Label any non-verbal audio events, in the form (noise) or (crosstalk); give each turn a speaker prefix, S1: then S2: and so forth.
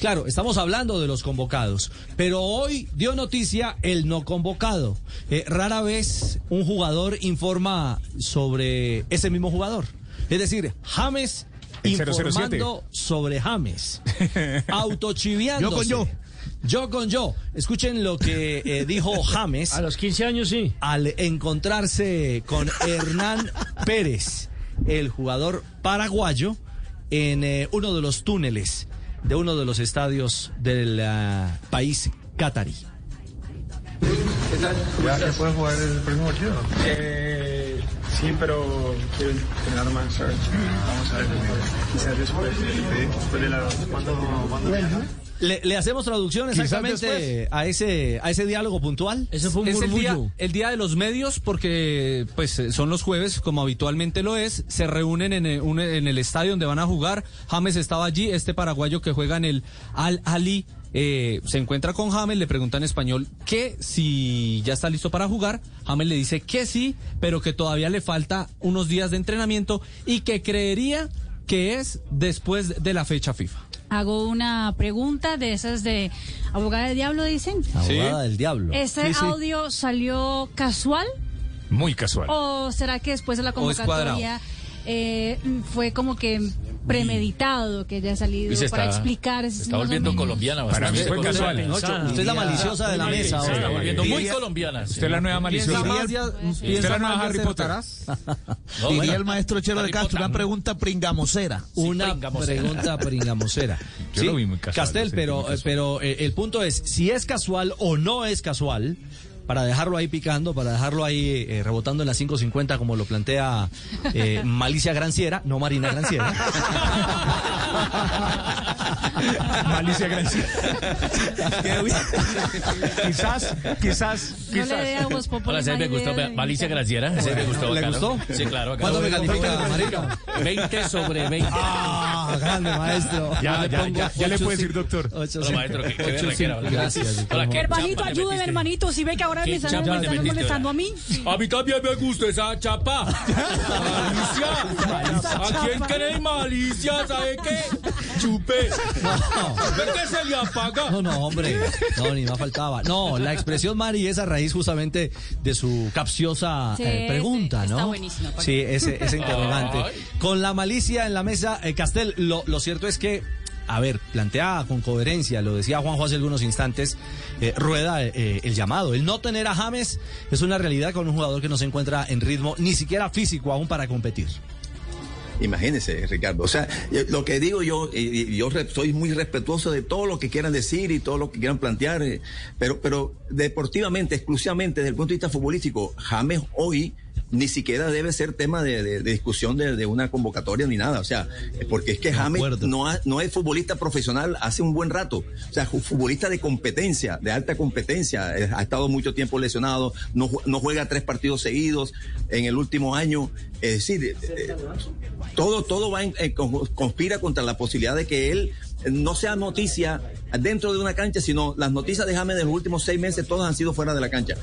S1: Claro, estamos hablando de los convocados, pero hoy dio noticia el no convocado. Eh, rara vez un jugador informa sobre ese mismo jugador. Es decir, James
S2: El 007.
S1: informando sobre James. (laughs) Autochiviándose.
S3: Yo con yo.
S1: Yo con yo. Escuchen lo que eh, dijo James
S4: A los 15 años sí.
S1: al encontrarse con Hernán Pérez, el jugador paraguayo, en eh, uno de los túneles de uno de los estadios del ah, país catarí.
S5: ¿Ya se puede jugar el próximo partido?
S6: Eh, sí, pero quiero entrenar más. ¿sabes? Vamos a ver, quizás después, después de la... ¿Cuándo, cuándo
S1: ¿Le, le hacemos traducción exactamente a ese, a ese diálogo puntual?
S4: Eso fue un
S7: Es el día, el día de los medios porque pues eh, son los jueves como habitualmente lo es se reúnen en el, un- en el estadio donde van a jugar James estaba allí este paraguayo que juega en el Al Ali eh, se encuentra con James le pregunta en español que si ya está listo para jugar James le dice que sí pero que todavía le falta unos días de entrenamiento y que creería que es después de la fecha FIFA
S8: Hago una pregunta de esas de abogada de diablo, dicen.
S1: Abogada del diablo.
S8: ¿Este
S1: Sí, sí.
S8: audio salió casual
S2: Muy casual.
S8: o será que después de la convocatoria eh, fue como que premeditado que haya salido para explicar?
S9: se está volviendo colombiana.
S2: Para mí
S9: bastante
S2: fue casual.
S1: Usted es la maliciosa de la mesa.
S9: Se está
S1: ahora.
S9: volviendo muy colombiana.
S2: Usted es la nueva maliciosa.
S1: Diría-
S2: Usted es la nueva Harry Potter. (laughs)
S3: Diría el maestro Chelo de Castro, una pregunta pringamosera.
S1: una
S9: pringamosera.
S1: pregunta pringamosera. (laughs)
S2: Yo lo vi muy casual,
S1: Castel, pero, pero eh, el punto es, si es casual o no es casual, para dejarlo ahí picando, para dejarlo ahí eh, rebotando en las 5.50 como lo plantea eh, (laughs) Malicia Granciera, no Marina Granciera. (laughs)
S2: Malicia Gracia. quizás, quizás,
S8: No le
S2: quizás.
S8: dé a Populi
S9: Hola, me gustó. Malicia. Graciera. Ese me gustó.
S1: ¿Le gustó?
S9: Sí, claro.
S1: ¿Cuánto me califica, Marina?
S9: 20 sobre 20.
S1: Ah, grande maestro.
S2: Ya,
S1: Yo le
S2: ya, ya, ya le doctor.
S1: ocho,
S9: Hola, maestro. ¿Qué, qué
S1: Ocho, cinco. Gracias.
S9: Hola, ¿qué
S8: Hermanito,
S9: metiste?
S8: hermanito. Si ve que ahora
S9: ¿Qué
S8: me están, me están
S9: metiste,
S8: molestando a mí.
S9: A mí también me gusta esa chapa. Malicia. ¿A quién queréis malicia? ¿Sabe qué? Chupe. ¿Ver que se le apaga?
S1: No, no, hombre. No, ni más faltaba. No, la expresión Mari es a raíz justamente de su capciosa
S8: Sí,
S1: eh, pregunta,
S8: sí,
S1: ¿no?
S8: está buenísimo, Paco.
S1: Sí, ese, ese interrogante.
S9: Ay.
S1: Con la malicia en la mesa, eh, Castel, lo, lo cierto es que, a ver, plantea con coherencia, lo decía Juanjo hace algunos instantes, eh, rueda eh, el llamado. El no tener a James es una realidad con un jugador que no se encuentra en ritmo, ni siquiera físico aún para competir.
S10: Imagínese, Ricardo. O sea, eh, lo que digo yo, yo soy muy respetuoso de todo lo que quieran decir y todo lo que quieran plantear, pero, pero deportivamente, exclusivamente desde el punto de vista futbolístico, James hoy ni siquiera debe ser tema de, de- de discusión de, de una convocatoria ni nada. O sea, eh, porque es que James no, ha- no es futbolista profesional hace un buen rato. O sea, futbolista de competencia, de alta competencia. Eh, ha estado mucho tiempo lesionado, no, no juega tres partidos seguidos en el último año. Es decir, eh, eh, todo, todo va en, en- con- conspira contra la posibilidad de que él eh, no sea noticia dentro de una cancha, sino las noticias de James de los últimos seis meses, todas han sido fuera de la cancha.